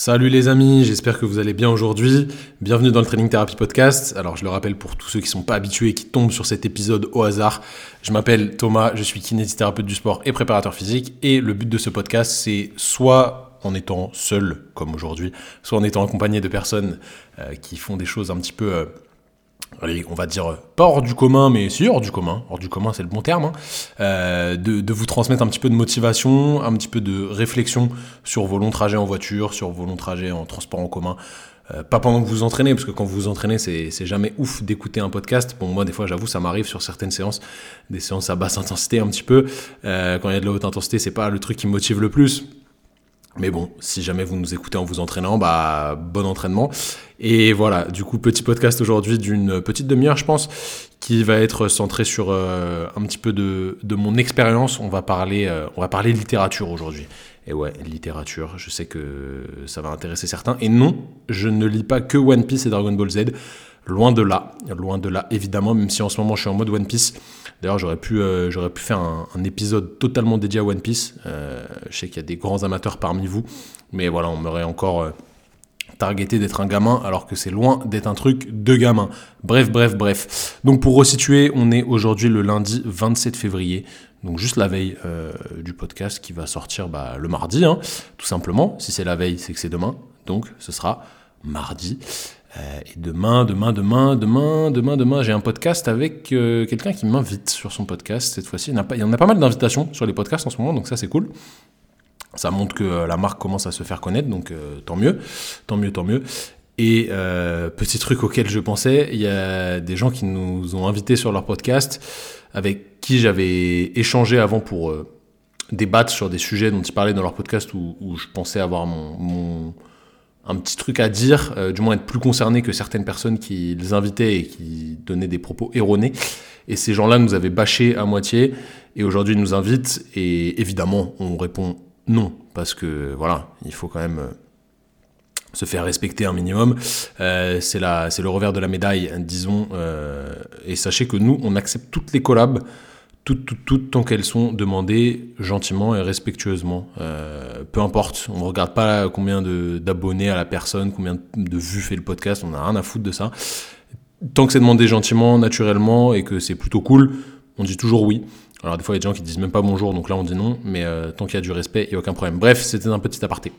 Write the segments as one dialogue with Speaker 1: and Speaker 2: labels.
Speaker 1: Salut les amis, j'espère que vous allez bien aujourd'hui. Bienvenue dans le Training Therapy Podcast. Alors je le rappelle pour tous ceux qui ne sont pas habitués qui tombent sur cet épisode au hasard, je m'appelle Thomas, je suis kinésithérapeute du sport et préparateur physique et le but de ce podcast c'est soit en étant seul comme aujourd'hui, soit en étant accompagné de personnes euh, qui font des choses un petit peu... Euh, on va dire, pas hors du commun, mais si hors du commun, hors du commun c'est le bon terme, hein, euh, de, vous transmettre un petit peu de motivation, un petit peu de réflexion sur vos longs trajets en voiture, sur vos longs trajets en transport en commun. Euh, pas pendant que vous entraînez, parce que quand vous vous entraînez, c'est jamais ouf d'écouter un podcast. Bon, moi, des fois, j'avoue, ça m'arrive sur certaines séances, des séances à basse intensité un petit peu. Euh, quand il y a de la haute intensité, c'est pas le truc qui me motive le plus. Mais bon, si jamais vous nous écoutez en vous entraînant, bah bon entraînement. Et voilà, du coup, petit podcast aujourd'hui d'une petite demi-heure, je pense, qui va être centré sur euh, un petit peu de, mon expérience. On va parler, euh, on va parler littérature aujourd'hui. Et ouais, littérature, je sais que ça va intéresser certains. Et non, je ne lis pas que One Piece et Dragon Ball Z. Loin de là, loin de là, évidemment, même si en ce moment je suis en mode One Piece. D'ailleurs, j'aurais pu, euh, pu faire un, épisode totalement dédié à One Piece. Euh, je sais qu'il y a des grands amateurs parmi vous, mais voilà, on m'aurait encore euh, targeté d'être un gamin, alors que c'est loin d'être un truc de gamin. Bref, bref, bref. Donc pour resituer, on est aujourd'hui le lundi 27 février. Donc juste la veille du podcast qui va sortir bah, le mardi, hein, tout simplement. Si c'est la veille, c'est que c'est demain. Donc ce sera mardi. Euh, et demain, demain, demain, demain, demain, demain, j'ai un podcast avec euh, quelqu'un qui m'invite sur son podcast. Cette fois-ci, il y, en a pas, mal d'invitations sur les podcasts en ce moment, donc ça c'est cool. Ça montre que euh, la marque commence à se faire connaître, donc tant mieux, tant mieux, tant mieux. Et petit truc auquel je pensais, il y a des gens qui nous ont invités sur leur podcast, avec qui j'avais échangé avant pour débattre sur des sujets dont ils parlaient dans leur podcast où je pensais avoir mon un petit truc à dire, euh, du moins être plus concerné que certaines personnes qui les invitaient et qui donnaient des propos erronés. Et ces gens-là nous avaient bâché à moitié et aujourd'hui ils nous invitent et évidemment on répond non parce que voilà, il faut quand même euh, se faire respecter un minimum. Euh, c'est le revers de la médaille, disons. et sachez que nous, on accepte toutes les collabs toutes, toutes, toutes, tant qu'elles sont demandées gentiment et respectueusement. Euh, peu importe, on ne regarde pas combien d'abonnés à la personne, combien de vues fait le podcast, on n'a rien à foutre de ça. Tant que c'est demandé gentiment, naturellement, et que c'est plutôt cool, on dit toujours oui. Alors des fois, il y a des gens qui disent même pas bonjour, donc là on dit non, mais euh, tant qu'il y a du respect, il n'y a aucun problème. Bref, c'était un petit aparté.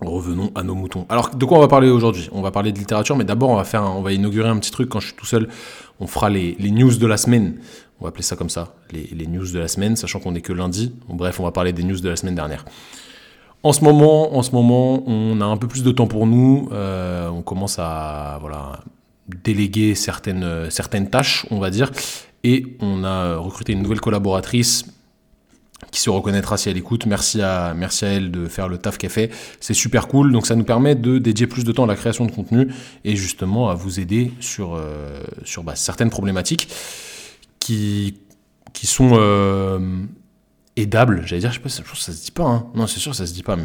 Speaker 1: Revenons à nos moutons. Alors, de quoi on va parler aujourd'hui? On va parler de littérature, mais d'abord, on va on va inaugurer un petit truc quand je suis tout seul. On fera les, les news de la semaine. On va appeler ça comme ça, les, news de la semaine, sachant qu'on n'est que lundi. Bref, on va parler des news de la semaine dernière. En ce moment, en ce moment, on a un peu plus de temps pour nous. Euh, on commence à voilà déléguer certaines certaines tâches, on va dire, et on a recruté une nouvelle collaboratrice qui se reconnaîtra si elle écoute. Merci à, merci à elle de faire le taf qu'elle fait. C'est super cool. Donc ça nous permet de dédier plus de temps à la création de contenu et justement à vous aider sur, euh, sur bah, certaines problématiques qui, sont euh, aidables. J'allais dire, je sais pas, ça se dit pas. Hein. Non, c'est sûr, ça se dit pas.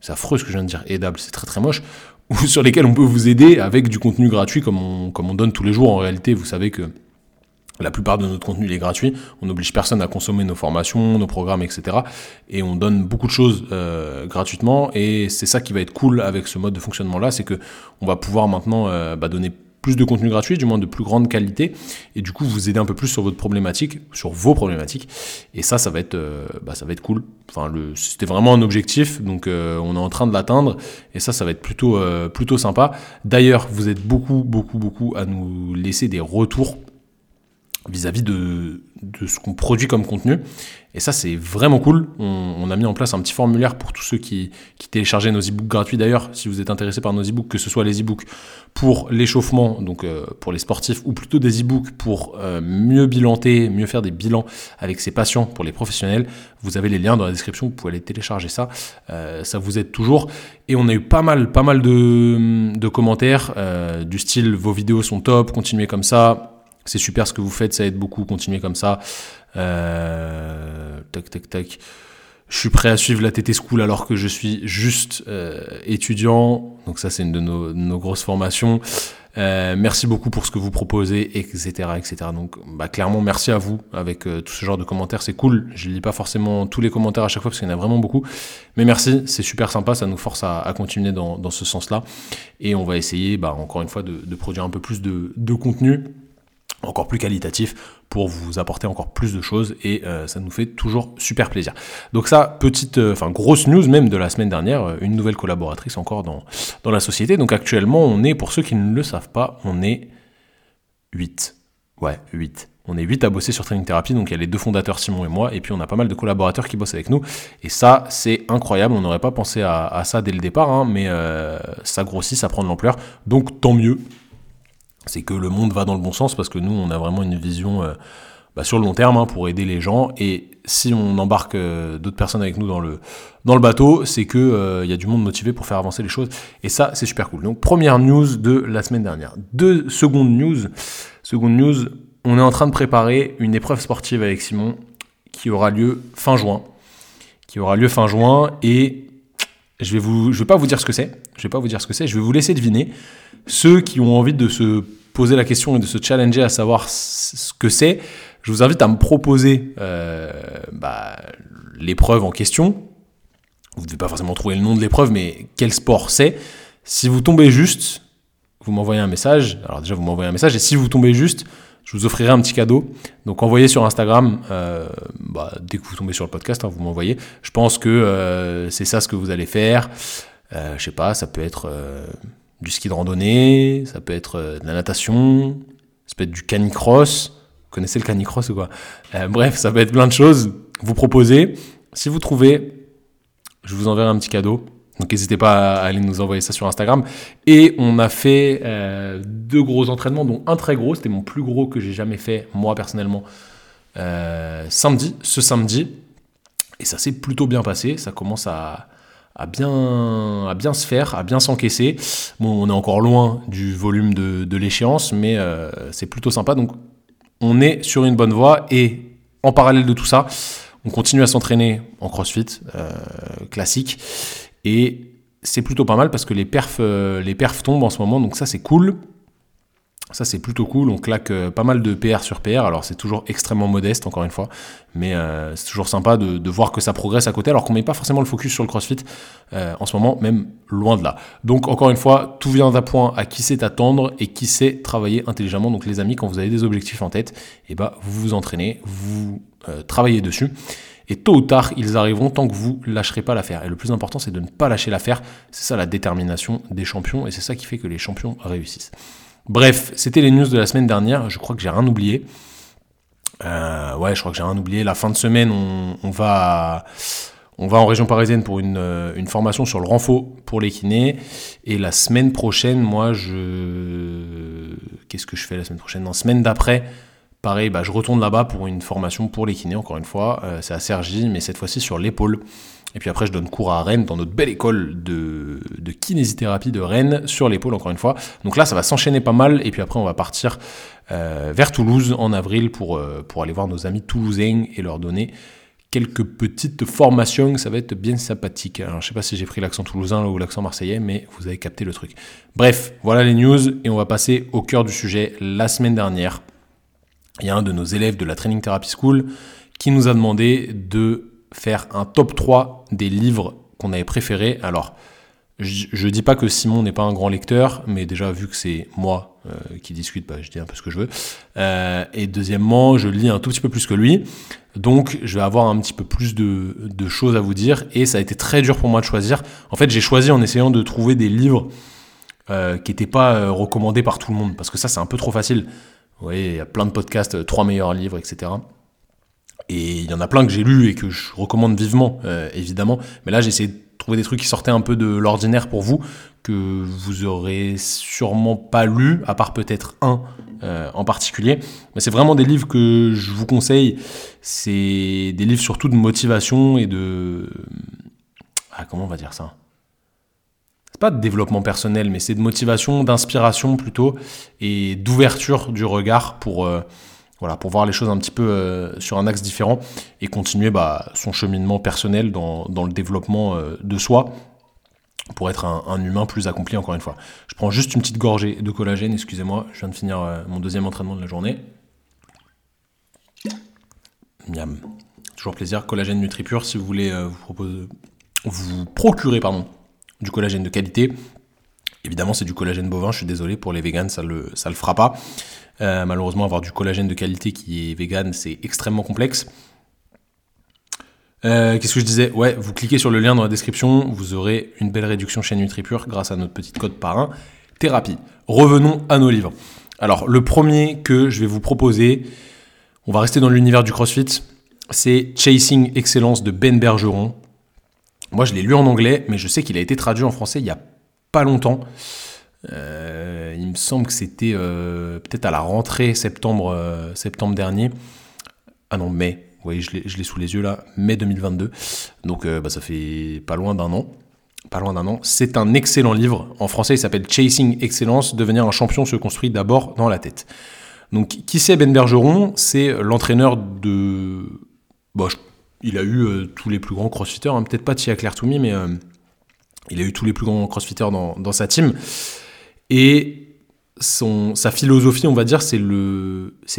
Speaker 1: C'est affreux ce que je viens de dire. Aidables, c'est très très moche. Ou sur lesquels on peut vous aider avec du contenu gratuit comme on, comme on donne tous les jours. En réalité, vous savez que la plupart de notre contenu est gratuit. On n'oblige personne à consommer nos formations, nos programmes, etc. Et on donne beaucoup de choses euh, gratuitement. Et c'est ça qui va être cool avec ce mode de fonctionnement là, c'est que on va pouvoir maintenant euh, bah, donner plus de contenu gratuit, du moins de plus grande qualité, et du coup vous aider un peu plus sur votre problématique, sur vos problématiques. Et ça, ça va être, euh, bah, ça va être cool. Enfin, c'était vraiment un objectif, donc euh, on est en train de l'atteindre, et ça, ça va être plutôt, euh, plutôt sympa. D'ailleurs, vous êtes beaucoup, beaucoup, beaucoup à nous laisser des retours vis-à-vis de, ce qu'on produit comme contenu. Et ça, c'est vraiment cool. On, a mis en place un petit formulaire pour tous ceux qui, qui téléchargeaient nos e-books gratuits. D'ailleurs, si vous êtes intéressé par nos e-books, que ce soit les e-books pour l'échauffement, donc euh, pour les sportifs, ou plutôt des e-books pour euh, mieux bilanter, mieux faire des bilans avec ses patients pour les professionnels, vous avez les liens dans la description. Vous pouvez aller télécharger ça. Euh, ça vous aide toujours. Et on a eu pas mal, pas mal de, de commentaires du style vos vidéos sont top, continuez comme ça c'est super ce que vous faites, ça aide beaucoup, continuez comme ça. Euh, tac, tac, tac. Je suis prêt à suivre la TT School alors que je suis juste euh, étudiant. Donc ça, c'est une de nos, grosses formations. Euh, merci beaucoup pour ce que vous proposez, etc., etc. Donc, bah, clairement, merci à vous avec tout ce genre de commentaires. C'est cool. Je lis pas forcément tous les commentaires à chaque fois parce qu'il y en a vraiment beaucoup. Mais merci, c'est super sympa. Ça nous force à, continuer dans, ce sens-là. Et on va essayer, bah, encore une fois, de, produire un peu plus de contenu encore plus qualitatif pour vous apporter encore plus de choses et euh, ça nous fait toujours super plaisir. Donc ça, petite, euh, enfin grosse news même de la semaine dernière, euh, une nouvelle collaboratrice encore dans, dans la société. Donc actuellement, on est, pour ceux qui ne le savent pas, on est 8. Ouais, 8. On est 8 à bosser sur Training Therapy, donc il y a les deux fondateurs Simon et moi, et puis on a pas mal de collaborateurs qui bossent avec nous. Et ça, c'est incroyable, on n'aurait pas pensé à, ça dès le départ, hein, mais ça grossit, ça prend de l'ampleur, donc tant mieux c'est que le monde va dans le bon sens parce que nous, on a vraiment une vision euh, bah, sur le long terme hein, pour aider les gens. Et si on embarque euh, d'autres personnes avec nous dans le, bateau, c'est qu'il euh, y a du monde motivé pour faire avancer les choses. Et ça, c'est super cool. Donc, première news de la semaine dernière. Deux secondes news. Seconde news, on est en train de préparer une épreuve sportive avec Simon qui aura lieu fin juin. Qui aura lieu fin juin et je vais dire ce que c'est. Je vais pas vous dire ce que c'est. Je vais vous laisser deviner. Ceux qui ont envie de se poser la question et de se challenger à savoir ce que c'est, je vous invite à me proposer euh, bah, l'épreuve en question. Vous ne devez pas forcément trouver le nom de l'épreuve, mais quel sport c'est. Si vous tombez juste, vous m'envoyez un message. Alors déjà, vous m'envoyez un message. Et si vous tombez juste, je vous offrirai un petit cadeau. Donc envoyez sur Instagram, euh, bah, dès que vous tombez sur le podcast, hein, vous m'envoyez. Je pense que euh, c'est ça ce que vous allez faire. Euh, je sais pas, ça peut être du ski de randonnée, ça peut être euh, de la natation, ça peut être du canicross. Vous connaissez le canicross ou quoi? Bref, ça peut être plein de choses. Vous proposez. Si vous trouvez, je vous enverrai un petit cadeau. Donc n'hésitez pas à aller nous envoyer ça sur Instagram. Et on a fait euh, deux gros entraînements, dont un très gros, c'était mon plus gros que j'ai jamais fait, moi personnellement, euh, samedi, ce samedi. Et ça s'est plutôt bien passé, ça commence à, à bien se faire, à bien s'encaisser. Bon, on est encore loin du volume de, l'échéance, mais euh, c'est plutôt sympa. Donc on est sur une bonne voie et en parallèle de tout ça, on continue à s'entraîner en crossfit classique et c'est plutôt pas mal parce que les perfs, euh, les perfs tombent en ce moment, donc ça c'est cool. Ça c'est plutôt cool, on claque euh, pas mal de PR sur PR, alors c'est toujours extrêmement modeste encore une fois, mais euh, c'est toujours sympa de, voir que ça progresse à côté alors qu'on met pas forcément le focus sur le CrossFit en ce moment, même loin de là. Donc encore une fois, tout vient d'un point à qui sait attendre et qui sait travailler intelligemment. Donc les amis, quand vous avez des objectifs en tête, eh ben, vous vous entraînez, vous travaillez dessus. Et tôt ou tard, ils arriveront tant que vous lâcherez pas l'affaire. Et le plus important, c'est de ne pas lâcher l'affaire. C'est ça la détermination des champions et c'est ça qui fait que les champions réussissent. Bref, c'était les news de la semaine dernière. Je crois que j'ai rien oublié. Euh, ouais, je crois que j'ai rien oublié. La fin de semaine, on, va, en région parisienne pour une, euh, formation sur le renfort pour les kinés. Et la semaine prochaine, moi, je. Qu'est-ce que je fais la semaine prochaine? Non, semaine d'après, Pareil, bah, je retourne là-bas pour une formation pour les kinés, encore une fois. Euh, c'est à Sergi, mais cette fois-ci sur l'épaule. Et puis après, je donne cours à Rennes, dans notre belle école de, kinésithérapie de Rennes, sur l'épaule, encore une fois. Donc là, ça va s'enchaîner pas mal. Et puis après, on va partir euh, vers Toulouse en avril pour, euh, pour aller voir nos amis toulousains et leur donner quelques petites formations. Ça va être bien sympathique. Alors, je sais pas si j'ai pris l'accent toulousain ou l'accent marseillais, mais vous avez capté le truc. Bref, voilà les news. Et on va passer au cœur du sujet. La semaine dernière, il y a un de nos élèves de la Training Therapy School qui nous a demandé de faire un top 3 des livres qu'on avait préférés. Alors, je ne dis pas que Simon n'est pas un grand lecteur, mais déjà vu que c'est moi euh, qui discute, bah, je dis un peu ce que je veux. Euh, et deuxièmement, je lis un tout petit peu plus que lui, donc je vais avoir un petit peu plus de, choses à vous dire. Et ça a été très dur pour moi de choisir. En fait, j'ai choisi en essayant de trouver des livres euh, qui n'étaient pas recommandés par tout le monde, parce que ça c'est un peu trop facile. Vous voyez, il y a plein de podcasts, trois meilleurs livres, etc. Et il y en a plein que j'ai lus et que je recommande vivement, euh, évidemment. Mais là, j'ai essayé de trouver des trucs qui sortaient un peu de l'ordinaire pour vous, que vous aurez sûrement pas lu, à part peut-être un euh, en particulier. Mais c'est vraiment des livres que je vous conseille. C'est des livres surtout de motivation et de... Ah, comment on va dire ça? Pas de développement personnel, mais c'est de motivation, d'inspiration plutôt, et d'ouverture du regard pour, euh, voilà, pour voir les choses un petit peu euh, sur un axe différent et continuer bah, son cheminement personnel dans, le développement euh, de soi. pour être un, humain plus accompli encore une fois. Je prends juste une petite gorgée de collagène, excusez-moi, je viens de finir euh, mon deuxième entraînement de la journée. Miam. Toujours plaisir. Collagène NutriPure, si vous voulez vous, vous procurer pardon, du collagène de qualité. Évidemment, c'est du collagène bovin, je suis désolé pour les vegans, ça le, ça le fera pas. Euh, malheureusement, avoir du collagène de qualité qui est vegan, c'est extrêmement complexe. Euh, qu'est-ce que je disais? Ouais, vous cliquez sur le lien dans la description, vous aurez une belle réduction chez NutriPure grâce à notre petite code parrain thérapie. Revenons à nos livres. Alors, le premier que je vais vous proposer, on va rester dans l'univers du CrossFit, c'est Chasing Excellence de Ben Bergeron. Moi, je l'ai lu en anglais, mais je sais qu'il a été traduit en français il y a pas longtemps. Euh, il me semble que c'était euh, peut-être à la rentrée septembre, septembre dernier. Ah non, mai, voyez, je l'ai sous les yeux là, mai 2022. Donc euh, bah, ça fait pas loin d'un an. Pas loin d'un an. C'est un excellent livre. En français, il s'appelle Chasing Excellence. Devenir un champion se construit d'abord dans la tête. Donc, qui c'est Ben Bergeron? C'est l'entraîneur de. Bon, il a eu euh, tous les plus grands crossfitters, hein. peut-être pas Tia Claire Toumi, mais euh, il a eu tous les plus grands crossfitters dans, dans sa team. Et son, sa philosophie, on va dire, c'est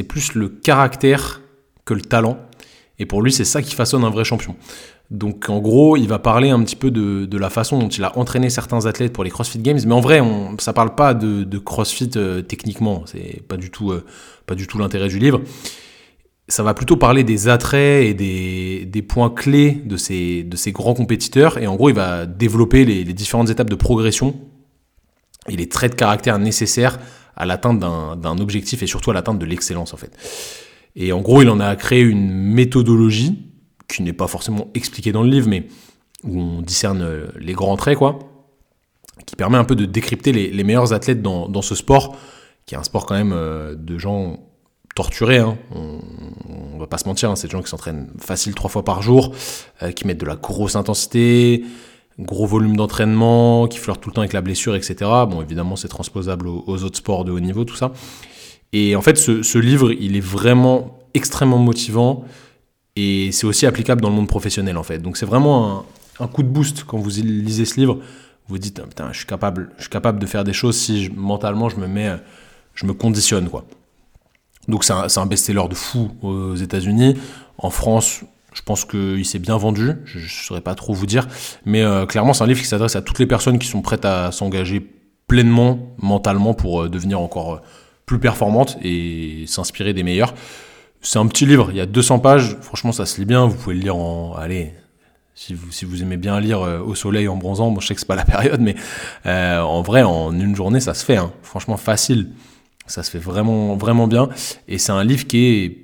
Speaker 1: plus le caractère que le talent. Et pour lui, c'est ça qui façonne un vrai champion. Donc en gros, il va parler un petit peu de, la façon dont il a entraîné certains athlètes pour les CrossFit Games, mais en vrai, on, ça parle pas de, CrossFit euh, techniquement, c'est pas du tout, euh, pas du tout l'intérêt du livre. Ça va plutôt parler des attraits et des, points clés de ces, de ces grands compétiteurs, et en gros, il va développer les, les différentes étapes de progression et les traits de caractère nécessaires à l'atteinte d'un objectif et surtout à l'atteinte de l'excellence en fait. Et en gros, il en a créé une méthodologie qui n'est pas forcément expliquée dans le livre, mais où on discerne euh, les grands traits, quoi, qui permet un peu de décrypter les, meilleurs athlètes dans, ce sport, qui est un sport quand même euh, de gens torturés. Hein. On, on, va pas se mentir, hein, c'est des gens qui s'entraînent facile trois fois par jour, euh, qui mettent de la grosse intensité, gros volume d'entraînement, qui flirtent tout le temps avec la blessure, etc. Bon, évidemment, c'est transposable aux, autres sports de haut niveau, tout ça. Et en fait, ce, livre, il est vraiment extrêmement motivant et c'est aussi applicable dans le monde professionnel en fait. Donc c'est vraiment un, coup de boost quand vous lisez ce livre. Vous dites, putain, je suis capable, je suis capable de faire des choses si mentalement je me mets, je me conditionne quoi. Donc c'est un best-seller de fou aux États-Unis. En France, je pense qu'il s'est bien vendu. Je ne saurais pas trop vous dire, mais euh, clairement c'est un livre qui s'adresse à toutes les personnes qui sont prêtes à s'engager pleinement mentalement pour euh, devenir encore euh, plus performante et s'inspirer des meilleurs. C'est un petit livre, il y a 200 pages, franchement ça se lit bien, vous pouvez le lire en... Allez, si vous, si vous aimez bien lire au soleil en bronzant, bon je sais que c'est pas la période, mais en vrai en une journée ça se fait, hein. franchement facile, ça se fait vraiment, vraiment bien. Et c'est un livre qui est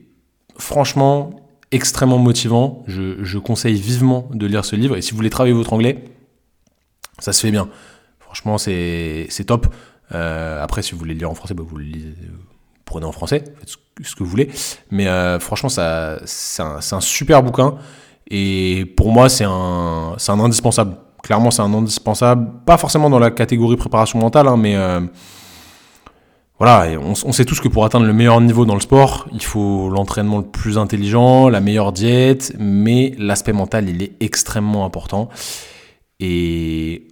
Speaker 1: franchement extrêmement motivant, je, je conseille vivement de lire ce livre, et si vous voulez travailler votre anglais, ça se fait bien. Franchement c'est top. Euh, après, si vous voulez le lire en français, bah, vous le prenez en français, faites ce que vous voulez. Mais euh, franchement, c'est un, super bouquin. Et pour moi, c'est un, un indispensable. Clairement, c'est un indispensable. Pas forcément dans la catégorie préparation mentale, hein, mais euh, voilà, on, sait tous que pour atteindre le meilleur niveau dans le sport, il faut l'entraînement le plus intelligent, la meilleure diète, mais l'aspect mental, il est extrêmement important. Et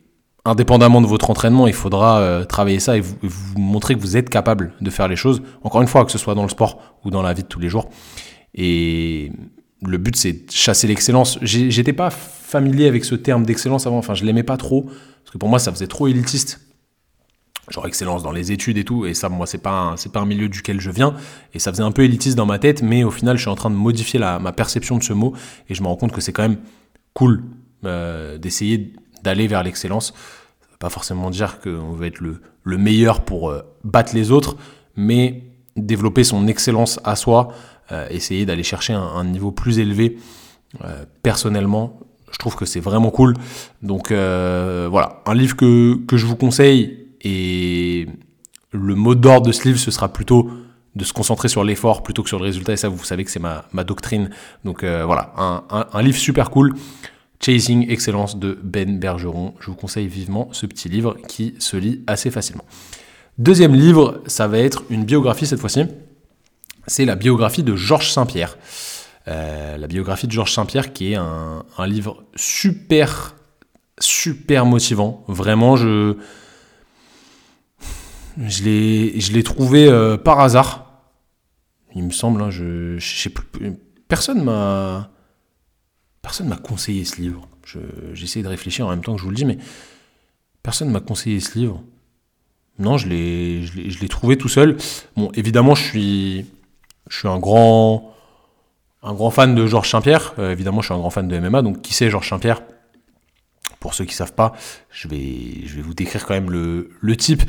Speaker 1: indépendamment de votre entraînement, il faudra euh, travailler ça et vous, montrer que vous êtes capable de faire les choses. Encore une fois, que ce soit dans le sport ou dans la vie de tous les jours. Et le but, c'est de chasser l'excellence. J'étais pas familier avec ce terme d'excellence avant. Enfin, je l'aimais pas trop parce que pour moi, ça faisait trop élitiste. Genre excellence dans les études et tout. Et ça, moi, c'est pas c'est pas un milieu duquel je viens. Et ça faisait un peu élitiste dans ma tête. Mais au final, je suis en train de modifier la, ma perception de ce mot et je me rends compte que c'est quand même cool euh, d'essayer d'aller vers l'excellence. Ça pas forcément dire qu'on veut être le, le meilleur pour euh, battre les autres, mais développer son excellence à soi, euh, essayer d'aller chercher un, niveau plus élevé euh, personnellement. Je trouve que c'est vraiment cool. Donc voilà, un livre que, que je vous conseille et le mot d'ordre de ce livre, ce sera plutôt de se concentrer sur l'effort plutôt que sur le résultat. Et ça, vous savez que c'est ma, doctrine. Donc voilà, un, un, un, livre super cool. Chasing Excellence de Ben Bergeron. Je vous conseille vivement ce petit livre qui se lit assez facilement. Deuxième livre, ça va être une biographie cette fois-ci. C'est la biographie de Georges Saint-Pierre. Euh, la biographie de Georges Saint-Pierre qui est un, livre super super motivant. Vraiment, je je l'ai trouvé euh, par hasard. Il me semble, hein, je, je sais plus, personne m'a personne m'a conseillé ce livre. J'essaie de réfléchir en même temps que je vous le dis, mais personne m'a conseillé ce livre. Non, je l'ai je l'ai trouvé tout seul. Bon, évidemment, je suis je suis un grand un grand fan de Georges Saint-Pierre. Euh, évidemment, je suis un grand fan de MMA. Donc, qui c'est Georges Saint-Pierre? Pour ceux qui savent pas, je vais, je vais vous décrire quand même le, le type.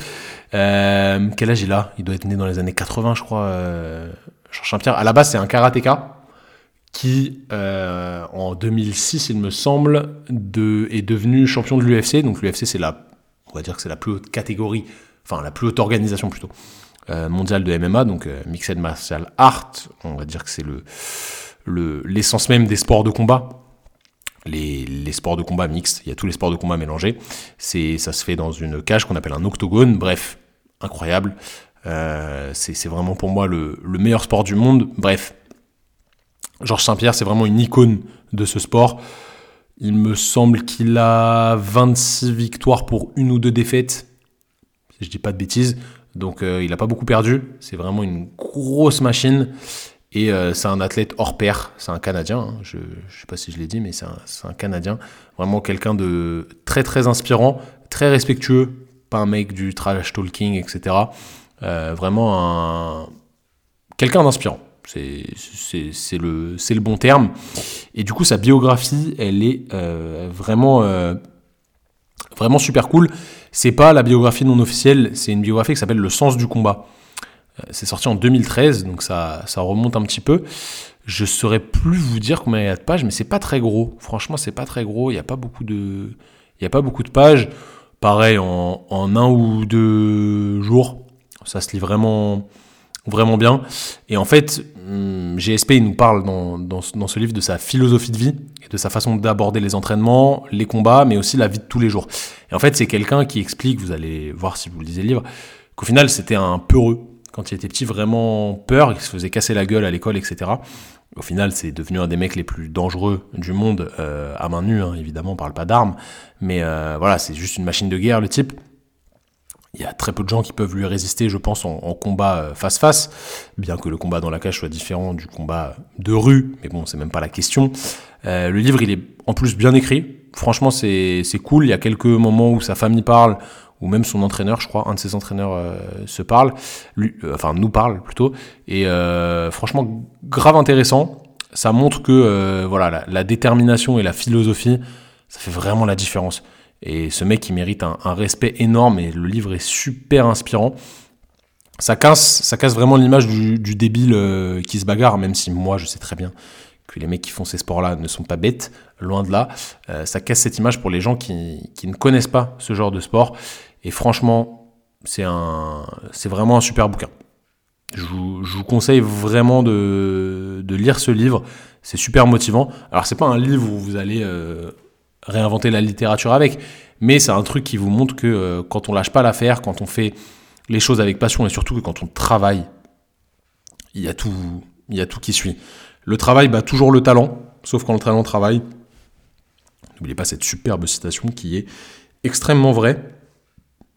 Speaker 1: Euh, quel âge il a? Il doit être né dans les années 80, je crois. Euh, Georges Saint-Pierre. À la base, c'est un karatéka qui, euh, en 2006, il me semble, de, est devenu champion de l'UFC. Donc, l'UFC, c'est la, on va dire que c'est la plus haute catégorie, enfin, la plus haute organisation plutôt. Euh, mondiale de MMA, donc euh, Mixed Martial Art, on va dire que c'est le, l'essence même des sports de combat. Les, sports de combat mixtes, il y a tous les sports de combat mélangés. C'est, ça se fait dans une cage qu'on appelle un octogone. Bref, incroyable. Euh, c'est, vraiment pour moi le, le, meilleur sport du monde. Bref, Georges Saint-Pierre, c'est vraiment une icône de ce sport. Il me semble qu'il a 26 victoires pour une ou deux défaites, si je dis pas de bêtises. Donc euh, il n'a pas beaucoup perdu. C'est vraiment une grosse machine. Et euh, c'est un athlète hors pair, c'est un Canadien, hein. je ne sais pas si je l'ai dit, mais c'est un, Canadien. Vraiment quelqu'un de très très inspirant, très respectueux, pas un mec du trash talking, etc. Euh, vraiment un... quelqu'un d'inspirant, c'est le, bon terme. Et du coup, sa biographie, elle est euh, vraiment, vraiment super cool. C'est pas la biographie non officielle, c'est une biographie qui s'appelle Le sens du combat. Euh, c'est sorti en 2013, donc ça, ça remonte un petit peu. Je saurais plus vous dire combien il y a de pages, mais c'est pas très gros. Franchement, c'est pas très gros. Il n'y a pas beaucoup de, il y a pas beaucoup de pages. Pareil, en, en un ou deux jours, ça se lit vraiment, vraiment bien. Et en fait, hum, GSP il nous parle dans, dans, ce livre de sa philosophie de vie de sa façon d'aborder les entraînements, les combats, mais aussi la vie de tous les jours. Et en fait, c'est quelqu'un qui explique, vous allez voir si vous lisez le livre, qu'au final, c'était un peureux quand il était petit, vraiment peur, il se faisait casser la gueule à l'école, etc. Au final, c'est devenu un des mecs les plus dangereux du monde, euh, à main nue, hein, évidemment, on parle pas d'armes, mais euh, voilà, c'est juste une machine de guerre, le type. Il y a très peu de gens qui peuvent lui résister, je pense, en, combat face-face, euh, bien que le combat dans la cage soit différent du combat de rue, mais bon, c'est même pas la question. Euh, le livre, il est en plus bien écrit, franchement, c'est cool, il y a quelques moments où sa famille parle, ou même son entraîneur, je crois, un de ses entraîneurs euh, se parle, lui, euh, enfin nous parle plutôt, et euh, franchement grave intéressant. Ça montre que voilà la, détermination et la philosophie, ça fait vraiment la différence. Et ce mec, il mérite un, respect énorme et le livre est super inspirant. Ça casse, ça casse vraiment l'image du, débile qui se bagarre, même si moi je sais très bien que les mecs qui font ces sports-là ne sont pas bêtes, loin de là. Euh, ça casse cette image pour les gens qui, qui, ne connaissent pas ce genre de sport et franchement, c'est un, c'est vraiment un super bouquin. Je vous, je vous conseille vraiment de, de, lire ce livre. C'est super motivant. Alors c'est pas un livre où vous allez euh, réinventer la littérature avec, mais c'est un truc qui vous montre que euh, quand on lâche pas l'affaire, quand on fait les choses avec passion et surtout que quand on travaille, il y a tout, il y a tout qui suit. Le travail bat toujours le talent, sauf quand le talent travaille. N'oubliez pas cette superbe citation qui est extrêmement vraie.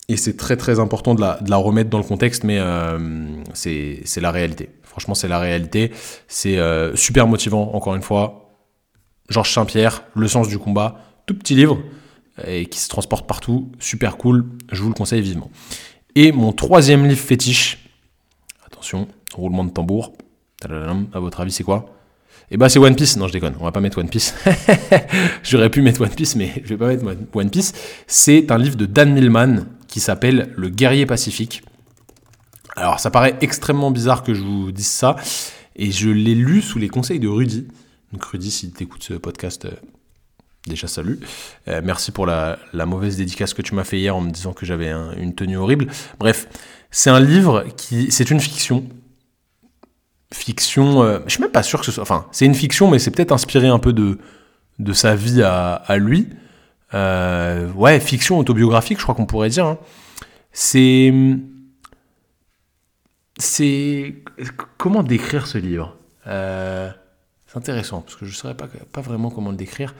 Speaker 1: Et c'est très très important de la, remettre dans le contexte, mais euh, c'est la réalité. Franchement, c'est la réalité. C'est euh, super motivant, encore une fois. Georges Saint-Pierre, Le sens du combat, tout petit livre, et qui se transporte partout, super cool, je vous le conseille vivement. Et mon troisième livre fétiche, attention, roulement de tambour, à votre avis c'est quoi? Et bah c'est One Piece. Non, je déconne. On va pas mettre One Piece. J'aurais pu mettre One Piece, mais je vais pas mettre One Piece. C'est un livre de Dan Millman qui s'appelle Le guerrier pacifique. Alors ça paraît extrêmement bizarre que je vous dise ça, et je l'ai lu sous les conseils de Rudy. Donc Rudy, si tu écoutes ce podcast, euh, déjà salut. Euh, merci pour la, mauvaise dédicace que tu m'as fait hier en me disant que j'avais une tenue horrible. Bref, c'est un livre qui, c'est une fiction fiction. Euh, je suis même pas sûr que ce soit. Enfin, c'est une fiction, mais c'est peut-être inspiré un peu de, de sa vie à, lui. Euh, ouais, fiction autobiographique, je crois qu'on pourrait dire. Hein. C'est. C'est. Comment décrire ce livre? Euh, C'est intéressant, parce que je ne saurais pas, pas vraiment comment le décrire.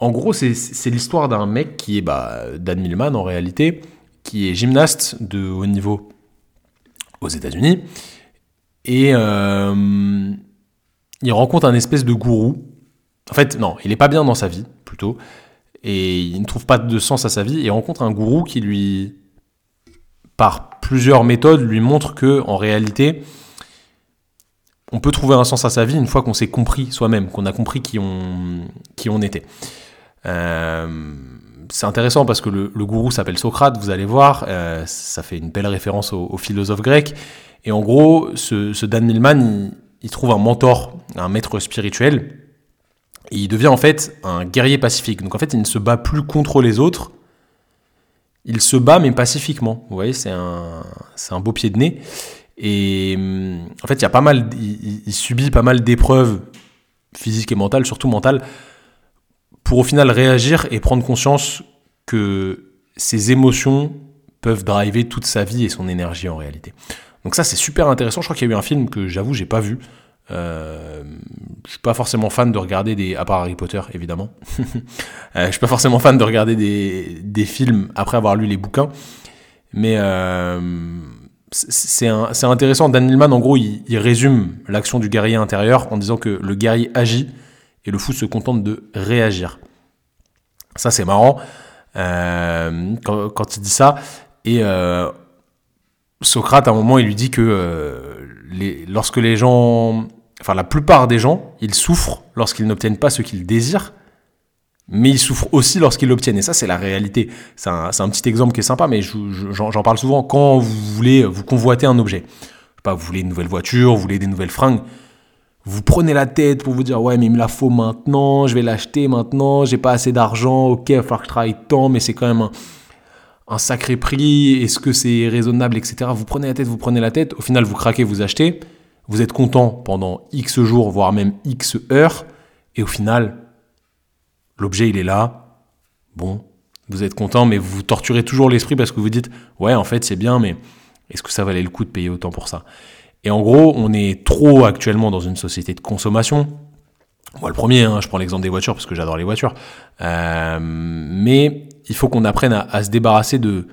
Speaker 1: En gros, c'est l'histoire d'un mec qui est bah, Dan Millman en réalité, qui est gymnaste de haut niveau aux États-Unis. Et euh, il rencontre un espèce de gourou. En fait, non, il n'est pas bien dans sa vie, plutôt. Et il ne trouve pas de sens à sa vie. Et il rencontre un gourou qui lui, par plusieurs méthodes, lui montre que, en réalité, on peut trouver un sens à sa vie une fois qu'on s'est compris soi-même, qu'on a compris qui on, qui on était. Euh, c'est intéressant parce que le, gourou s'appelle Socrate, vous allez voir, euh, ça fait une belle référence au, philosophe grec. Et en gros, ce, Dan Millman, il, trouve un mentor, un maître spirituel, et il devient en fait un guerrier pacifique. Donc en fait, il ne se bat plus contre les autres, il se bat mais pacifiquement. Vous voyez, c'est un, c'est un beau pied de nez. Et en fait, il y a pas mal, il subit pas mal d'épreuves physiques et mentales, surtout mentales, pour au final réagir et prendre conscience que ses émotions peuvent driver toute sa vie et son énergie en réalité. Donc ça c'est super intéressant. Je crois qu'il y a eu un film que j'avoue j'ai pas vu. Euh, je suis pas forcément fan de regarder des, à part Harry Potter évidemment. euh, je suis pas forcément fan de regarder des, des films après avoir lu les bouquins, mais euh, c'est intéressant. Dan Millman en gros il résume l'action du guerrier intérieur en disant que le guerrier agit et le fou se contente de réagir. Ça, c'est marrant euh, quand, il dit ça. Et euh, Socrate, à un moment, il lui dit que euh, les, lorsque les gens, enfin la plupart des gens, ils souffrent lorsqu'ils n'obtiennent pas ce qu'ils désirent, mais ils souffrent aussi lorsqu'ils l'obtiennent. Et ça, c'est la réalité. C'est un, petit exemple qui est sympa, mais j'en parle souvent. Quand vous voulez vous convoiter un objet, je sais pas, vous voulez une nouvelle voiture, vous voulez des nouvelles fringues, vous prenez la tête pour vous dire ouais mais il me la faut maintenant, je vais l'acheter maintenant, j'ai pas assez d'argent, ok, il va falloir que je travaille tant, mais c'est quand même un, sacré prix, est-ce que c'est raisonnable, etc. Vous prenez la tête, vous prenez la tête, au final vous craquez, vous achetez, vous êtes content pendant X jours, voire même X heures, et au final, l'objet il est là, bon, vous êtes content, mais vous torturez toujours l'esprit parce que vous dites ouais en fait c'est bien, mais est-ce que ça valait le coup de payer autant pour ça? Et en gros, on est trop actuellement dans une société de consommation. Moi, le premier, hein, je prends l'exemple des voitures parce que j'adore les voitures. Euh, mais il faut qu'on apprenne à, se débarrasser de,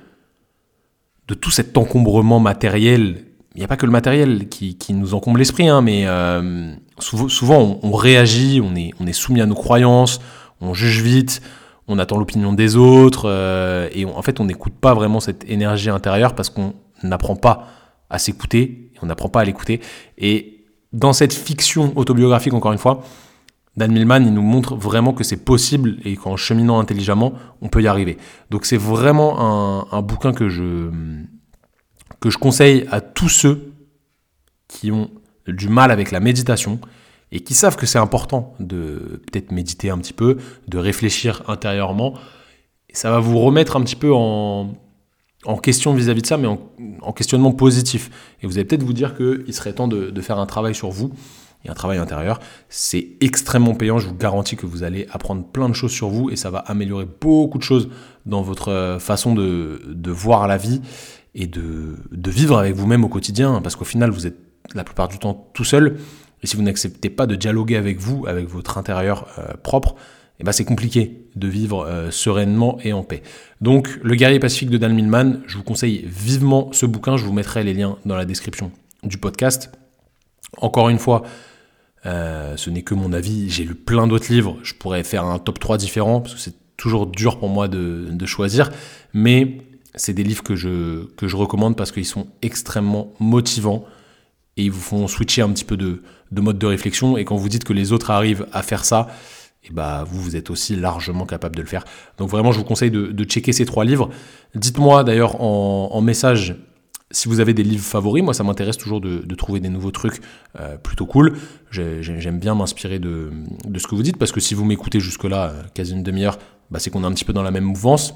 Speaker 1: de tout cet encombrement matériel. Il n'y a pas que le matériel qui, qui nous encombre l'esprit, hein, mais euh, souvent, souvent on, réagit, on est, on est soumis à nos croyances, on juge vite, on attend l'opinion des autres, euh, et en fait on n'écoute pas vraiment cette énergie intérieure parce qu'on n'apprend pas à s'écouter on n'apprend pas à l'écouter. Et dans cette fiction autobiographique, encore une fois, Dan Millman, il nous montre vraiment que c'est possible et qu'en cheminant intelligemment, on peut y arriver. Donc c'est vraiment un, bouquin que je, que je conseille à tous ceux qui ont du mal avec la méditation et qui savent que c'est important de peut-être méditer un petit peu, de réfléchir intérieurement. Et ça va vous remettre un petit peu en, en question vis-à-vis de ça, mais en, questionnement positif. Et vous allez peut-être vous dire qu'il serait temps de, faire un travail sur vous et un travail intérieur. C'est extrêmement payant, je vous garantis que vous allez apprendre plein de choses sur vous et ça va améliorer beaucoup de choses dans votre euh, façon de, voir la vie et de, vivre avec vous-même au quotidien, parce qu'au final, vous êtes la plupart du temps tout seul. Et si vous n'acceptez pas de dialoguer avec vous, avec votre intérieur euh, propre, eh ben c'est compliqué de vivre euh, sereinement et en paix. Donc, Le guerrier pacifique de Dan Millman, je vous conseille vivement ce bouquin. Je vous mettrai les liens dans la description du podcast. Encore une fois, euh, ce n'est que mon avis. J'ai lu plein d'autres livres. Je pourrais faire un top 3 différent parce que c'est toujours dur pour moi de, choisir. Mais c'est des livres que je, que je recommande parce qu'ils sont extrêmement motivants et ils vous font switcher un petit peu de, de mode de réflexion. Et quand vous dites que les autres arrivent à faire ça, et bah vous, vous êtes aussi largement capable de le faire. Donc vraiment, je vous conseille de, checker ces trois livres. Dites-moi d'ailleurs en, message si vous avez des livres favoris. Moi, ça m'intéresse toujours de, trouver des nouveaux trucs euh, plutôt cool. J'aime bien m'inspirer de, ce que vous dites parce que si vous m'écoutez jusque-là, euh, quasi une demi-heure, bah, c'est qu'on est un petit peu dans la même mouvance.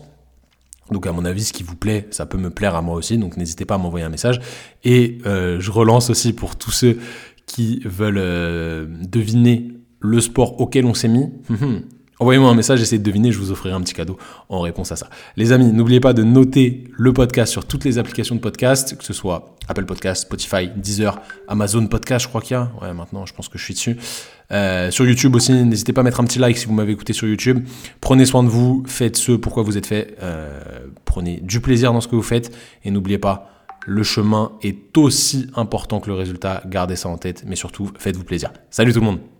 Speaker 1: Donc à mon avis, ce qui vous plaît, ça peut me plaire à moi aussi. Donc n'hésitez pas à m'envoyer un message. Et euh, je relance aussi pour tous ceux qui veulent deviner le sport auquel on s'est mis, hum, envoyez-moi un message, essayez de deviner, je vous offrirai un petit cadeau en réponse à ça. Les amis, n'oubliez pas de noter le podcast sur toutes les applications de podcast, que ce soit Apple Podcast, Spotify, Deezer, Amazon Podcast, je crois qu'il y a. Ouais, maintenant, je pense que je suis dessus. Euh, sur YouTube aussi, n'hésitez pas à mettre un petit like si vous m'avez écouté sur YouTube. Prenez soin de vous, faites ce pourquoi vous êtes fait. Euh, prenez du plaisir dans ce que vous faites et n'oubliez pas, le chemin est aussi important que le résultat. Gardez ça en tête, mais surtout, faites-vous plaisir. Salut tout le monde